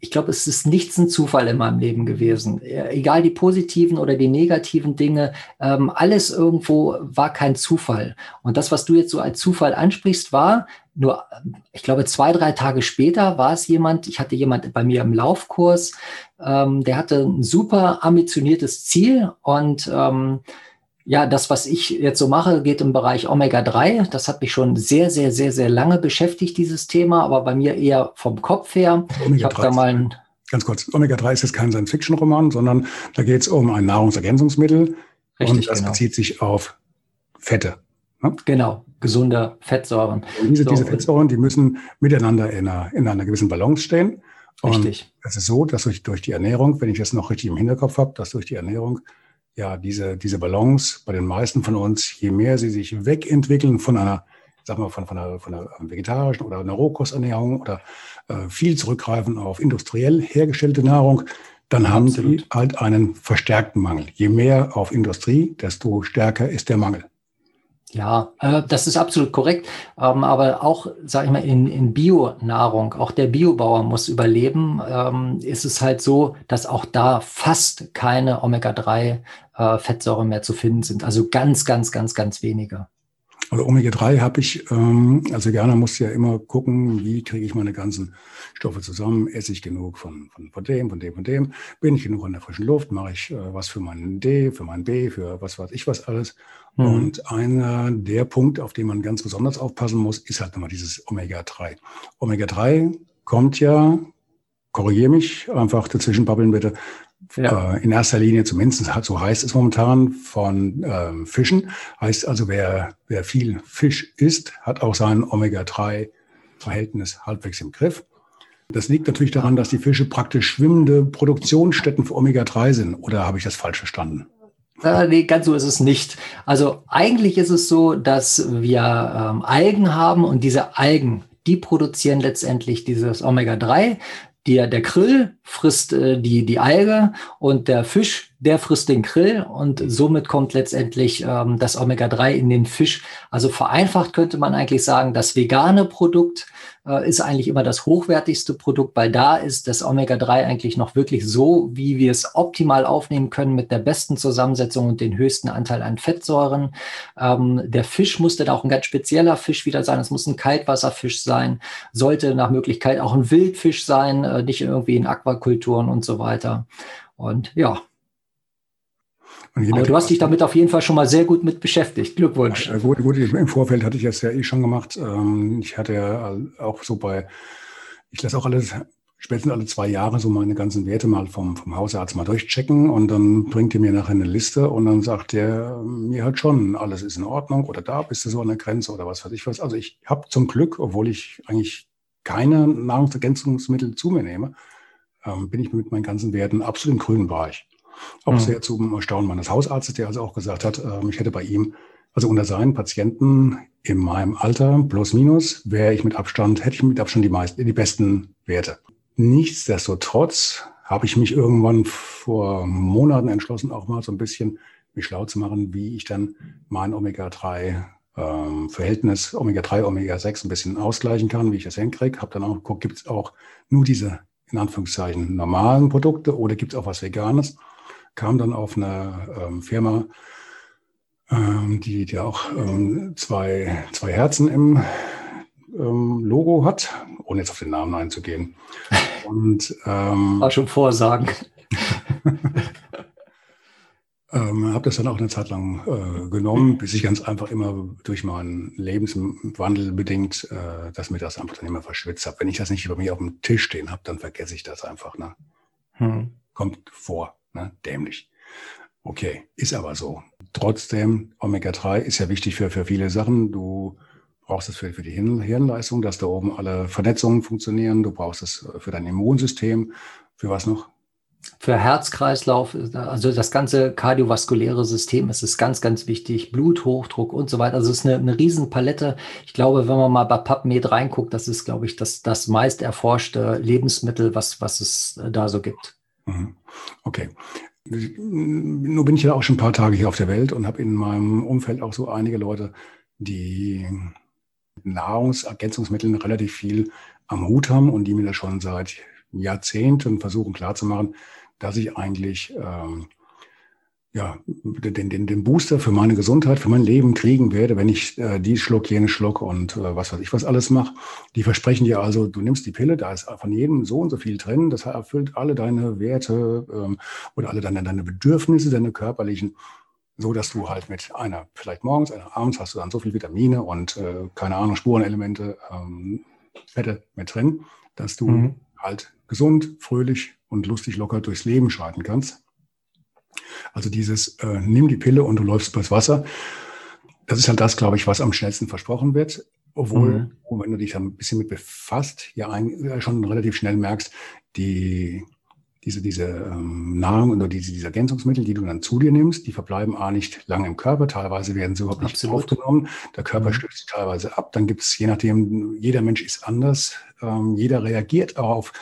ich glaube, es ist nichts ein Zufall in meinem Leben gewesen. Egal die positiven oder die negativen Dinge, ähm, alles irgendwo war kein Zufall. Und das, was du jetzt so als Zufall ansprichst, war nur, ich glaube, zwei, drei Tage später war es jemand, ich hatte jemand bei mir im Laufkurs, ähm, der hatte ein super ambitioniertes Ziel und ähm, ja, das, was ich jetzt so mache, geht im Bereich Omega-3. Das hat mich schon sehr, sehr, sehr, sehr lange beschäftigt, dieses Thema, aber bei mir eher vom Kopf her. Ich habe da mal ein Ganz kurz, Omega-3 ist jetzt kein Science-Fiction-Roman, sondern da geht es um ein Nahrungsergänzungsmittel. Richtig, und das genau. bezieht sich auf Fette. Ne? Genau, gesunde Fettsäuren. Und diese, so, diese Fettsäuren, die müssen miteinander in einer, in einer gewissen Balance stehen. Und richtig. Es ist so, dass durch, durch die Ernährung, wenn ich das noch richtig im Hinterkopf habe, dass durch die Ernährung ja, diese, diese Balance bei den meisten von uns, je mehr sie sich wegentwickeln von einer, sag mal, von, von, einer, von einer vegetarischen oder einer Rohkosternährung oder äh, viel zurückgreifen auf industriell hergestellte Nahrung, dann haben Absolut. sie halt einen verstärkten Mangel. Je mehr auf Industrie, desto stärker ist der Mangel. Ja, äh, das ist absolut korrekt. Ähm, aber auch, sage ich mal, in, in Bio-Nahrung, auch der Biobauer muss überleben, ähm, ist es halt so, dass auch da fast keine Omega-3-Fettsäuren äh, mehr zu finden sind. Also ganz, ganz, ganz, ganz wenige. Also Omega-3 habe ich, ähm, also gerne muss ja immer gucken, wie kriege ich meine ganzen Stoffe zusammen, esse ich genug von, von, von dem, von dem, von dem, bin ich genug an der frischen Luft, mache ich äh, was für meinen D, für meinen B, für was weiß ich was alles. Mhm. Und einer der Punkte, auf den man ganz besonders aufpassen muss, ist halt nochmal dieses Omega-3. Omega-3 kommt ja, korrigiere mich, einfach dazwischen babbeln bitte, ja. Äh, in erster Linie, zumindest so heißt es momentan, von äh, Fischen. Heißt also, wer, wer viel Fisch isst, hat auch sein Omega-3-Verhältnis halbwegs im Griff. Das liegt natürlich daran, dass die Fische praktisch schwimmende Produktionsstätten für Omega-3 sind. Oder habe ich das falsch verstanden? Äh, nee, ganz so ist es nicht. Also eigentlich ist es so, dass wir ähm, Algen haben und diese Algen, die produzieren letztendlich dieses Omega-3. Der, der Krill frisst äh, die, die Alge und der Fisch, der frisst den Krill und somit kommt letztendlich ähm, das Omega-3 in den Fisch. Also vereinfacht könnte man eigentlich sagen, das vegane Produkt äh, ist eigentlich immer das hochwertigste Produkt, weil da ist das Omega-3 eigentlich noch wirklich so, wie wir es optimal aufnehmen können mit der besten Zusammensetzung und den höchsten Anteil an Fettsäuren. Ähm, der Fisch musste da auch ein ganz spezieller Fisch wieder sein. Es muss ein Kaltwasserfisch sein, sollte nach Möglichkeit auch ein Wildfisch sein, äh, nicht irgendwie in Aquakulturen und so weiter. Und ja, aber du hast dich damit auf jeden Fall schon mal sehr gut mit beschäftigt. Glückwunsch. Ja, gut, gut, im Vorfeld hatte ich das ja eh schon gemacht. Ähm, ich hatte ja auch so bei, ich lasse auch alles, spätestens alle zwei Jahre so meine ganzen Werte mal vom, vom Hausarzt mal durchchecken und dann bringt er mir nachher eine Liste und dann sagt er mir halt schon, alles ist in Ordnung oder da bist du so an der Grenze oder was weiß ich was. Also ich habe zum Glück, obwohl ich eigentlich keine Nahrungsergänzungsmittel zu mir nehme, ähm, bin ich mit meinen ganzen Werten absolut im grünen Bereich. Auch mhm. sehr zum Erstaunen meines Hausarztes, der also auch gesagt hat, ähm, ich hätte bei ihm Also unter seinen Patienten in meinem Alter, plus minus, wäre ich mit Abstand, hätte ich mit Abstand die meisten, die besten Werte. Nichtsdestotrotz habe ich mich irgendwann vor Monaten entschlossen, auch mal so ein bisschen mich schlau zu machen, wie ich dann mein Omega-3 ähm, Verhältnis Omega-3, Omega-6 ein bisschen ausgleichen kann, wie ich das hinkriege. Habe dann auch geguckt, gibt es auch nur diese, in Anführungszeichen, normalen Produkte oder gibt es auch was Veganes? Kam dann auf eine ähm, Firma, ähm, die, die auch ähm, zwei, zwei Herzen im ähm, Logo hat, ohne jetzt auf den Namen einzugehen. (laughs) Und ähm, War schon Vorsagen. (laughs) ähm, habe das dann auch eine Zeit lang äh, genommen, bis ich ganz einfach immer durch meinen Lebenswandel bedingt, äh, dass mir das einfach dann immer verschwitzt habe. Wenn ich das nicht über mir auf dem Tisch stehen habe, dann vergesse ich das einfach. Ne? Hm. Kommt vor, ne? dämlich. Okay, ist aber so. Trotzdem, Omega-3 ist ja wichtig für, für viele Sachen. Du brauchst es für, für die Hirnleistung, dass da oben alle Vernetzungen funktionieren. Du brauchst es für dein Immunsystem. Für was noch? Für Herzkreislauf, also das ganze kardiovaskuläre System ist es ganz, ganz wichtig. Bluthochdruck und so weiter. Also es ist eine, eine Riesenpalette. Ich glaube, wenn man mal bei PubMed reinguckt, das ist, glaube ich, das, das meist erforschte Lebensmittel, was, was es da so gibt. Mhm. Okay. Nur bin ich ja auch schon ein paar Tage hier auf der Welt und habe in meinem Umfeld auch so einige Leute, die Nahrungsergänzungsmitteln relativ viel am Hut haben und die mir das schon seit Jahrzehnten versuchen klarzumachen, dass ich eigentlich ähm, ja, den, den, den Booster für meine Gesundheit, für mein Leben kriegen werde, wenn ich äh, die Schluck, jene Schluck und äh, was weiß ich was alles mache. Die versprechen dir also, du nimmst die Pille, da ist von jedem so und so viel drin, das erfüllt alle deine Werte ähm, oder alle deine, deine Bedürfnisse, deine körperlichen, so dass du halt mit einer, vielleicht morgens, einer abends hast du dann so viel Vitamine und äh, keine Ahnung, Spurenelemente, ähm, Fette mit drin, dass du mhm. halt gesund, fröhlich und lustig locker durchs Leben schreiten kannst. Also dieses, äh, nimm die Pille und du läufst übers Wasser. Das ist halt das, glaube ich, was am schnellsten versprochen wird. Obwohl, mhm. wenn du dich da ein bisschen mit befasst, ja ein, äh, schon relativ schnell merkst, die, diese, diese ähm, Nahrung oder diese, diese Ergänzungsmittel, die du dann zu dir nimmst, die verbleiben A nicht lange im Körper, teilweise werden sie überhaupt nicht Absolut. aufgenommen. Der Körper mhm. stößt sie teilweise ab. Dann gibt es, je nachdem, jeder Mensch ist anders. Ähm, jeder reagiert auf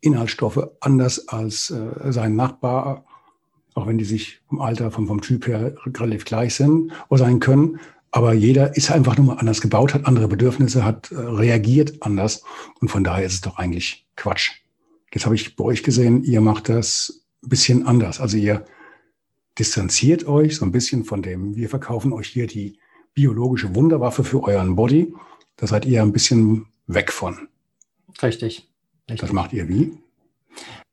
Inhaltsstoffe anders als äh, sein Nachbar auch wenn die sich vom Alter, vom, vom Typ her relativ gleich sind oder sein können. Aber jeder ist einfach nur mal anders gebaut, hat andere Bedürfnisse, hat äh, reagiert anders. Und von daher ist es doch eigentlich Quatsch. Jetzt habe ich bei euch gesehen, ihr macht das ein bisschen anders. Also ihr distanziert euch so ein bisschen von dem, wir verkaufen euch hier die biologische Wunderwaffe für euren Body. Da seid ihr ein bisschen weg von. Richtig. Richtig. Das macht ihr wie?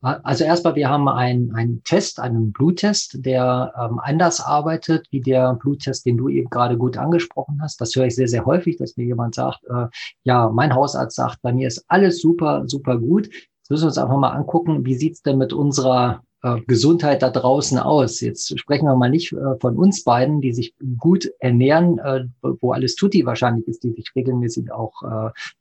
Also erstmal, wir haben einen, einen Test, einen Bluttest, der ähm, anders arbeitet wie der Bluttest, den du eben gerade gut angesprochen hast. Das höre ich sehr, sehr häufig, dass mir jemand sagt, äh, ja, mein Hausarzt sagt, bei mir ist alles super, super gut. Jetzt müssen wir uns einfach mal angucken, wie sieht's denn mit unserer äh, Gesundheit da draußen aus? Jetzt sprechen wir mal nicht äh, von uns beiden, die sich gut ernähren, äh, wo alles tutti wahrscheinlich ist, die sich regelmäßig auch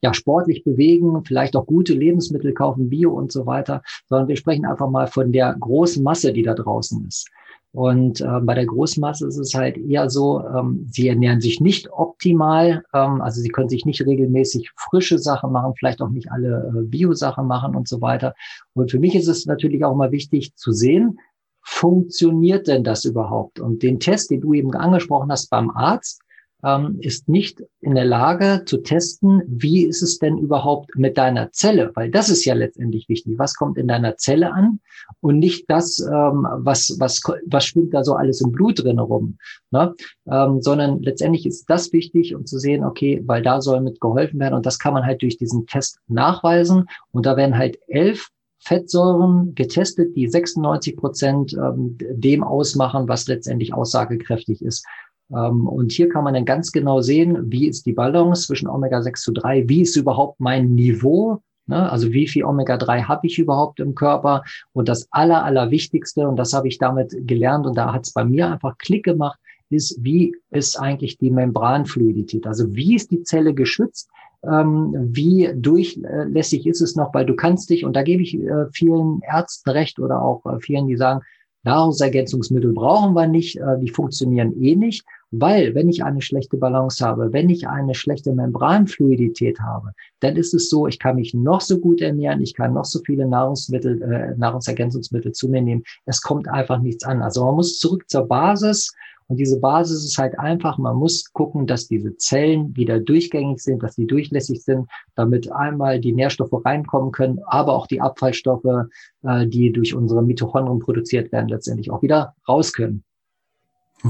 ja sportlich bewegen, vielleicht auch gute Lebensmittel kaufen, Bio und so weiter, sondern wir sprechen einfach mal von der großen Masse, die da draußen ist. Und äh, bei der Großmasse ist es halt eher so, ähm, sie ernähren sich nicht optimal, ähm, also sie können sich nicht regelmäßig frische Sachen machen, vielleicht auch nicht alle äh, Bio-Sachen machen und so weiter. Und für mich ist es natürlich auch mal wichtig zu sehen, funktioniert denn das überhaupt? Und den Test, den du eben angesprochen hast beim Arzt, ähm, ist nicht in der Lage zu testen, wie ist es denn überhaupt mit deiner Zelle, weil das ist ja letztendlich wichtig. Was kommt in deiner Zelle an und nicht das, ähm, was, was, was schwimmt da so alles im Blut drin rum, ne? Ähm, sondern letztendlich ist das wichtig, um zu sehen, okay, weil da soll mit geholfen werden und das kann man halt durch diesen Test nachweisen und da werden halt elf Fettsäuren getestet, die 96 Prozent ähm, dem ausmachen, was letztendlich aussagekräftig ist. Ähm, und hier kann man dann ganz genau sehen, wie ist die Balance zwischen Omega-6 zu 3, wie ist überhaupt mein Niveau, ne? also wie viel Omega-3 habe ich überhaupt im Körper. Und das Aller, Allerwichtigste, und das habe ich damit gelernt, und da hat es bei mir einfach Klick gemacht, ist, wie ist eigentlich die Membranfluidität? Also wie ist die Zelle geschützt? Ähm, wie durchlässig ist es noch? Weil du kannst dich, und da gebe ich äh, vielen Ärzten recht oder auch äh, vielen, die sagen, Nahrungsergänzungsmittel brauchen wir nicht, äh, die funktionieren eh nicht, weil wenn ich eine schlechte Balance habe, wenn ich eine schlechte Membranfluidität habe, dann ist es so, ich kann mich noch so gut ernähren, ich kann noch so viele Nahrungsmittel, äh, Nahrungsergänzungsmittel zu mir nehmen, es kommt einfach nichts an. Also man muss zurück zur Basis und diese Basis ist halt einfach, man muss gucken, dass diese Zellen wieder durchgängig sind, dass sie durchlässig sind, damit einmal die Nährstoffe reinkommen können, aber auch die Abfallstoffe, äh, die durch unsere Mitochondrien produziert werden, letztendlich auch wieder raus können.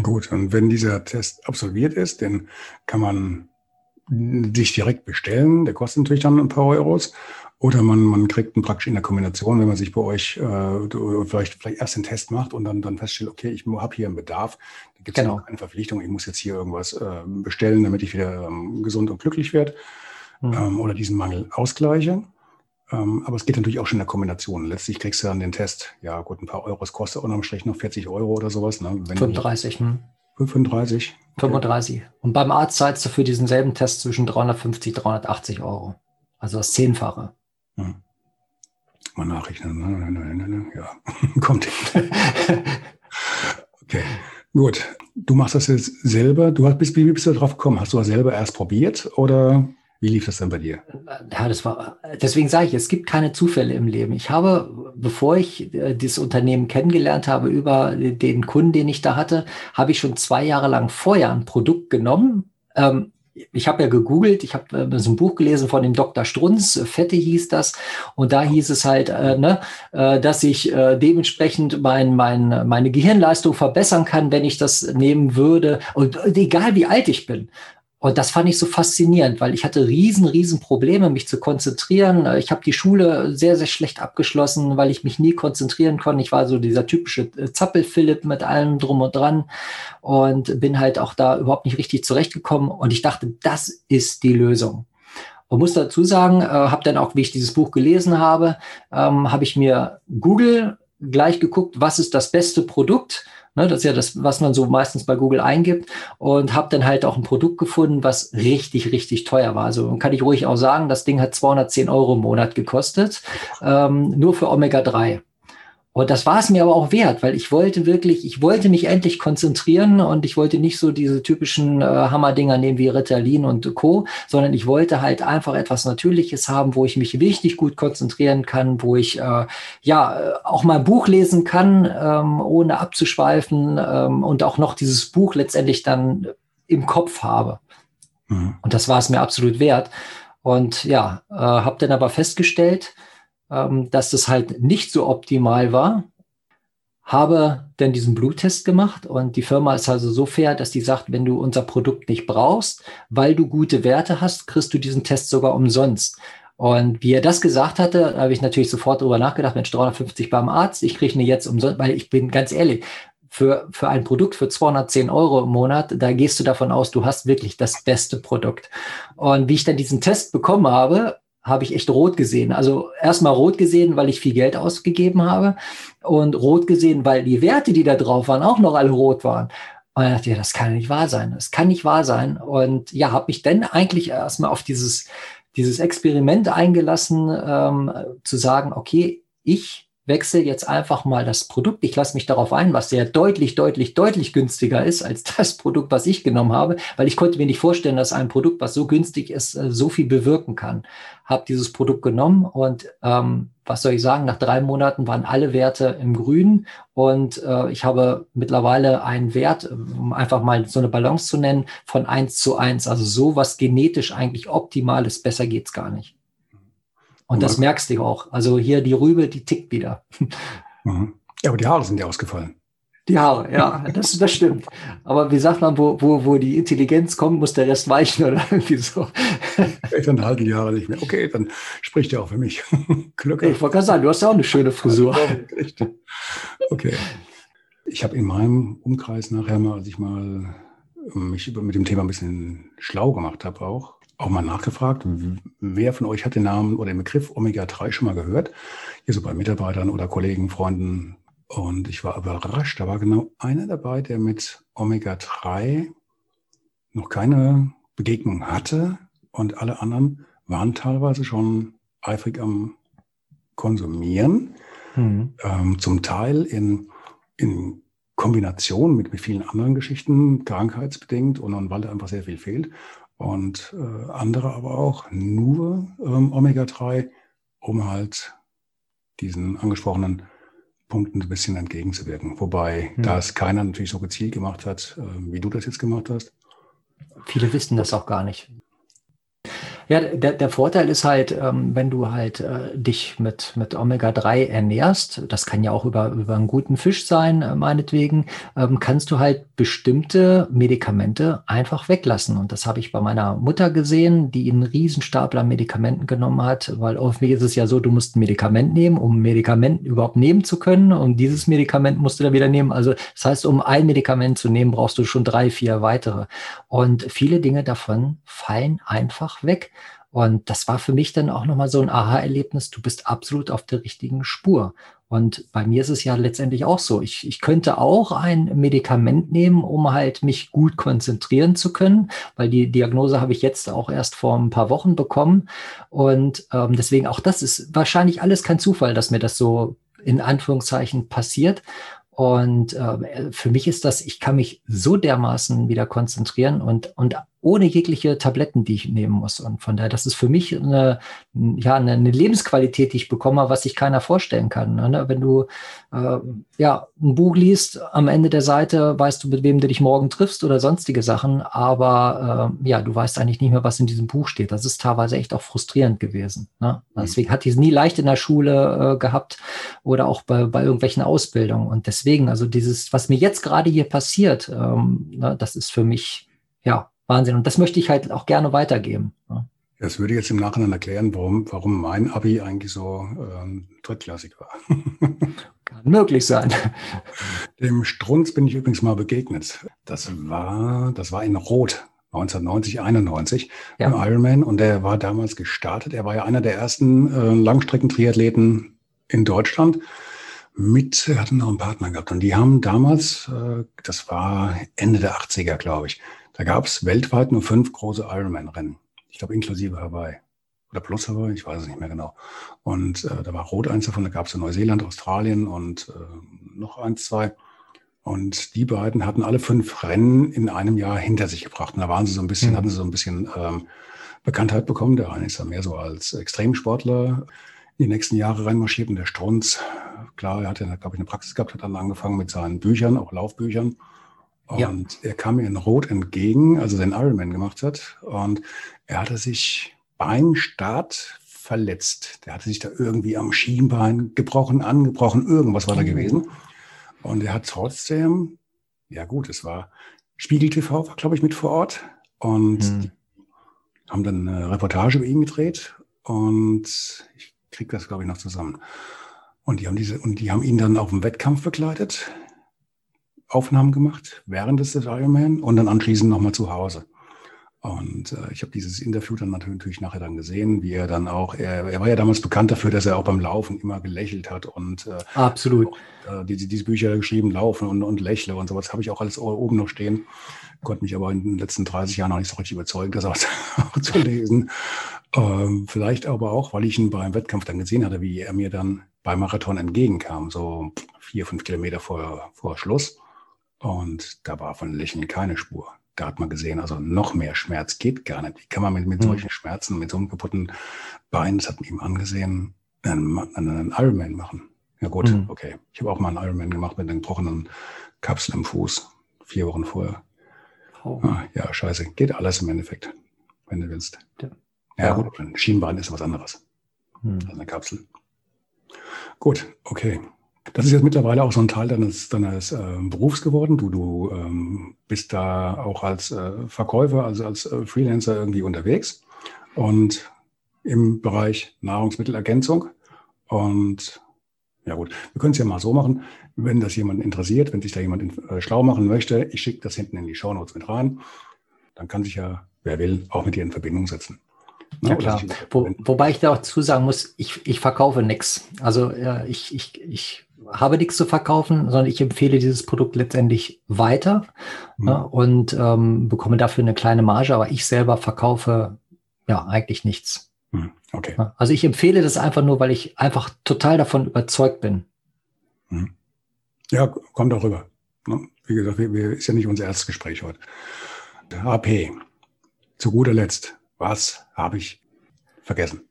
Gut, und wenn dieser Test absolviert ist, dann kann man sich direkt bestellen. Der kostet natürlich dann ein paar Euros. Oder man, man kriegt ihn praktisch in der Kombination, wenn man sich bei euch äh, vielleicht, vielleicht erst den Test macht und dann, dann feststellt, okay, ich habe hier einen Bedarf. Da gibt es genau. keine Verpflichtung, ich muss jetzt hier irgendwas äh, bestellen, damit ich wieder ähm, gesund und glücklich werde mhm. ähm, oder diesen Mangel ausgleiche. Ähm, aber es geht natürlich auch schon in der Kombination. Letztlich kriegst du dann den Test, ja gut, ein paar Euros kostet unterm Strich noch 40 Euro oder sowas. Ne? Wenn 35. Hm. 35. 35. Okay. Und beim Arzt zahlst du für diesen selben Test zwischen 350 380 Euro. Also das Zehnfache. Hm. Mal nachrechnen. Ja, (laughs) kommt (laughs) okay, gut. Du machst das jetzt selber. Du hast, bist, wie bist du darauf gekommen? Hast du das selber erst probiert oder wie lief das denn bei dir? Ja, das war, deswegen sage ich, es gibt keine Zufälle im Leben. Ich habe, bevor ich äh, dieses Unternehmen kennengelernt habe, über den Kunden, den ich da hatte, habe ich schon zwei Jahre lang vorher ein Produkt genommen, ähm, ich habe ja gegoogelt, ich habe äh, so ein Buch gelesen von dem Dr. Strunz, äh, Fette hieß das, und da hieß es halt, äh, ne, äh, dass ich äh, dementsprechend mein, mein, meine Gehirnleistung verbessern kann, wenn ich das nehmen würde, und äh, egal wie alt ich bin. Und das fand ich so faszinierend, weil ich hatte riesen, riesen Probleme, mich zu konzentrieren. Ich habe die Schule sehr, sehr schlecht abgeschlossen, weil ich mich nie konzentrieren konnte. Ich war so dieser typische äh, Zappel-Philipp mit allem drum und dran und bin halt auch da überhaupt nicht richtig zurechtgekommen. Und ich dachte, das ist die Lösung. Und muss dazu sagen, äh, habe dann auch, wie ich dieses Buch gelesen habe, ähm, habe ich mir Google gleich geguckt, was ist das beste Produkt Ne, das ist ja das, was man so meistens bei Google eingibt und habe dann halt auch ein Produkt gefunden, was richtig, richtig teuer war. Also kann ich ruhig auch sagen, das Ding hat 210 Euro im Monat gekostet, ähm, nur für Omega-3. Und das war es mir aber auch wert, weil ich wollte wirklich, ich wollte mich endlich konzentrieren und ich wollte nicht so diese typischen äh, Hammerdinger nehmen wie Ritalin und Co., sondern ich wollte halt einfach etwas Natürliches haben, wo ich mich richtig gut konzentrieren kann, wo ich äh, ja äh, auch mal ein Buch lesen kann, ähm, ohne abzuschweifen ähm, und auch noch dieses Buch letztendlich dann im Kopf habe. Mhm. Und das war es mir absolut wert. Und ja, äh, habe dann aber festgestellt, ähm, dass das halt nicht so optimal war. Habe dann diesen Bluttest gemacht und die Firma ist also so fair, dass die sagt, wenn du unser Produkt nicht brauchst, weil du gute Werte hast, kriegst du diesen Test sogar umsonst. Und wie er das gesagt hatte, habe ich natürlich sofort darüber nachgedacht, Mensch, 350 beim Arzt, ich kriege eine jetzt umsonst, weil ich bin ganz ehrlich, für, für ein Produkt für 210 Euro im Monat, da gehst du davon aus, du hast wirklich das beste Produkt. Und wie ich dann diesen Test bekommen habe, habe ich echt rot gesehen. Also erstmal rot gesehen, weil ich viel Geld ausgegeben habe und rot gesehen, weil die Werte, die da drauf waren, auch noch alle rot waren. Und ich dachte, ja, das kann nicht wahr sein. Das kann nicht wahr sein. Und ja, habe mich dann eigentlich erstmal auf dieses, dieses Experiment eingelassen, ähm, zu sagen, okay, ich wechsle jetzt einfach mal das Produkt. Ich lasse mich darauf ein, was sehr deutlich, deutlich, deutlich günstiger ist als (laughs) das Produkt, was ich genommen habe, weil ich konnte mir nicht vorstellen, dass ein Produkt, was so günstig ist, äh, so viel bewirken kann. Habe dieses Produkt genommen und ähm, was soll ich sagen, nach drei Monaten waren alle Werte im Grün und äh, ich habe mittlerweile einen Wert, um einfach mal so eine Balance zu nennen, von eins zu eins. Also so was genetisch eigentlich optimal ist, besser geht's gar nicht. Und das merkst du auch. Also hier die Rübe, die tickt wieder. (laughs) Mhm. Ja, aber die Haare sind ja ausgefallen. Die Haare, ja, das, das stimmt. Aber wie sagt man, wo, wo, wo die Intelligenz kommt, muss der Rest weichen oder irgendwie so. (laughs) Dann halten die Haare nicht mehr. Okay, dann spricht er auch für mich. (laughs) Glück. Ich wollte gerade sagen, du hast ja auch eine schöne Frisur. Okay. Ich habe in meinem Umkreis nachher mal, als ich mal mich mit dem Thema ein bisschen schlau gemacht habe, auch auch mal nachgefragt, wer von euch hat den Namen oder den Begriff Omega-3 schon mal gehört? Hier so bei Mitarbeitern oder Kollegen, Freunden. Und ich war überrascht, da war genau einer dabei, der mit Omega-3 noch keine Begegnung hatte und alle anderen waren teilweise schon eifrig am Konsumieren. Mhm. Ähm, zum Teil in in Kombination mit, mit vielen anderen Geschichten, krankheitsbedingt und, und weil da einfach sehr viel fehlt. Und äh, andere aber auch nur ähm, Omega-3, um halt diesen angesprochenen Punkten ein bisschen entgegenzuwirken. Wobei hm. das keiner natürlich so gezielt gemacht hat, äh, wie du das jetzt gemacht hast. Viele wissen das auch gar nicht. Ja, der, der Vorteil ist halt, ähm, wenn du halt äh, dich mit, mit Omega-3 ernährst, das kann ja auch über, über einen guten Fisch sein, äh, meinetwegen, ähm, kannst du halt bestimmte Medikamente einfach weglassen. Und das habe ich bei meiner Mutter gesehen, die einen Riesenstapel an Medikamenten genommen hat, weil irgendwie ist es ja so, du musst ein Medikament nehmen, um ein Medikament überhaupt nehmen zu können. Und dieses Medikament musst du dann wieder nehmen. Also das heißt, um ein Medikament zu nehmen, brauchst du schon drei, vier weitere. Und viele Dinge davon fallen einfach weg. Und das war für mich dann auch nochmal so ein Aha-Erlebnis. Du bist absolut auf der richtigen Spur. Und bei mir ist es ja letztendlich auch so. Ich, ich könnte auch ein Medikament nehmen, um halt mich gut konzentrieren zu können, weil die Diagnose habe ich jetzt auch erst vor ein paar Wochen bekommen. Und ähm, deswegen auch das ist wahrscheinlich alles kein Zufall, dass mir das so in Anführungszeichen passiert. Und äh, für mich ist das, ich kann mich so dermaßen wieder konzentrieren und, und ohne jegliche Tabletten, die ich nehmen muss. Und von daher, das ist für mich eine, ja, eine, Lebensqualität, die ich bekomme, was sich keiner vorstellen kann. Ne? Wenn du äh, ja, ein Buch liest, am Ende der Seite weißt du, mit wem du dich morgen triffst oder sonstige Sachen, aber äh, ja, du weißt eigentlich nicht mehr, was in diesem Buch steht. Das ist teilweise echt auch frustrierend gewesen. Ne? Mhm. Deswegen hatte ich es nie leicht in der Schule äh, gehabt oder auch bei, bei irgendwelchen Ausbildungen. Und deswegen, also dieses, was mir jetzt gerade hier passiert, ähm, ne, das ist für mich, ja, Wahnsinn. Und das möchte ich halt auch gerne weitergeben. Ja. Das würde jetzt im Nachhinein erklären, warum, warum mein Abi eigentlich so ähm, drittklassig war. (laughs) Kann möglich sein. Dem Strunz bin ich übrigens mal begegnet. Das war, das war in Rot. 1990, 91 ja. im Ironman und der war damals gestartet. Er war ja einer der ersten äh, Langstreckentriathleten in Deutschland mit, er hatte noch einen Partner gehabt und die haben damals, äh, das war Ende der 80er, glaube ich, da gab es weltweit nur fünf große Ironman-Rennen. Ich glaube inklusive Hawaii. Oder plus Hawaii, ich weiß es nicht mehr genau. Und äh, da war Rot eins davon, da gab es in Neuseeland, Australien und äh, noch eins, zwei. Und die beiden hatten alle fünf Rennen in einem Jahr hinter sich gebracht. Und da waren sie so ein bisschen, mhm. hatten sie so ein bisschen ähm, Bekanntheit bekommen. Der eine ist ja mehr so als Extremsportler in die nächsten Jahre reinmarschiert und der Strunz, klar, er hat ja, glaube ich, eine Praxis gehabt, hat dann angefangen mit seinen Büchern, auch Laufbüchern. Und ja. er kam mir in Rot entgegen, als er den Ironman gemacht hat. Und er hatte sich beim Start verletzt. Der hatte sich da irgendwie am Schienbein gebrochen, angebrochen, irgendwas war da mhm. gewesen. Und er hat trotzdem, ja gut, es war Spiegel TV, war glaube ich mit vor Ort. Und mhm. haben dann eine Reportage über ihn gedreht. Und ich kriege das, glaube ich, noch zusammen. Und die haben diese, und die haben ihn dann auf dem Wettkampf begleitet. Aufnahmen gemacht während des Ironman und dann anschließend nochmal zu Hause. Und äh, ich habe dieses Interview dann natürlich nachher dann gesehen, wie er dann auch, er, er war ja damals bekannt dafür, dass er auch beim Laufen immer gelächelt hat und äh, absolut äh, diese, diese Bücher geschrieben, Laufen und, und Lächle und sowas habe ich auch alles oben noch stehen. Konnte mich aber in den letzten 30 Jahren noch nicht so richtig überzeugen, das auch, (laughs) auch zu lesen. Ähm, vielleicht aber auch, weil ich ihn beim Wettkampf dann gesehen hatte, wie er mir dann beim Marathon entgegenkam, so vier, fünf Kilometer vor, vor Schluss. Und da war von Lächeln keine Spur. Da hat man gesehen, also noch mehr Schmerz geht gar nicht. Wie kann man mit, mit mhm. solchen Schmerzen, mit so einem kaputten Bein, das hat man ihm angesehen, einen, einen Ironman machen? Ja gut, mhm. okay. Ich habe auch mal einen Ironman gemacht mit einer gebrochenen Kapsel im Fuß, vier Wochen vorher. Oh. Ah, ja, scheiße. Geht alles im Endeffekt, wenn du willst. Ja, ja, ja. gut, ein Schienbein ist was anderes. Mhm. Als eine Kapsel. Gut, okay. Das ist jetzt mittlerweile auch so ein Teil deines, deines äh, Berufs geworden. Du, du ähm, bist da auch als äh, Verkäufer, also als äh, Freelancer irgendwie unterwegs und im Bereich Nahrungsmittelergänzung. Und ja gut, wir können es ja mal so machen, wenn das jemand interessiert, wenn sich da jemand in, äh, schlau machen möchte, ich schicke das hinten in die Shownotes mit rein. Dann kann sich ja, wer will, auch mit dir in Verbindung setzen. Ja, klar. Wo, wobei ich da auch zusagen muss, ich, ich verkaufe nichts. Also ja, ich, ich, ich habe nichts zu verkaufen, sondern ich empfehle dieses Produkt letztendlich weiter mhm. ja, und ähm, bekomme dafür eine kleine Marge, aber ich selber verkaufe ja eigentlich nichts. Mhm. Okay. Also ich empfehle das einfach nur, weil ich einfach total davon überzeugt bin. Mhm. Ja, komm doch rüber. Ne? Wie gesagt, wir, wir, ist ja nicht unser erstes Gespräch heute. AP. Zu guter Letzt, was habe ich vergessen?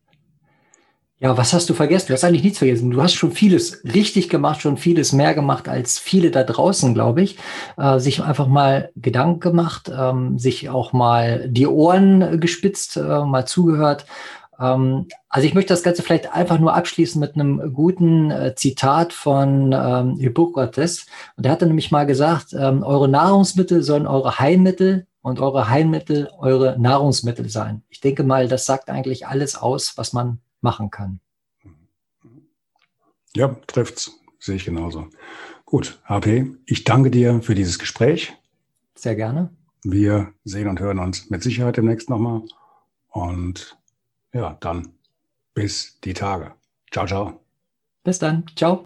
Ja, was hast du vergessen? Du hast eigentlich nichts vergessen. Du hast schon vieles richtig gemacht, schon vieles mehr gemacht als viele da draußen, glaube ich. Äh, sich einfach mal Gedanken gemacht, ähm, sich auch mal die Ohren gespitzt, äh, mal zugehört. Ähm, also ich möchte das Ganze vielleicht einfach nur abschließen mit einem guten äh, Zitat von ähm, Hippokrates. Und der hatte nämlich mal gesagt, ähm, eure Nahrungsmittel sollen eure Heilmittel und eure Heilmittel eure Nahrungsmittel sein. Ich denke mal, das sagt eigentlich alles aus, was man machen kann. Ja, trifft's. Sehe ich genauso. Gut, HP, ich danke dir für dieses Gespräch. Sehr gerne. Wir sehen und hören uns mit Sicherheit demnächst nochmal. Und ja, dann bis die Tage. Ciao, ciao. Bis dann. Ciao.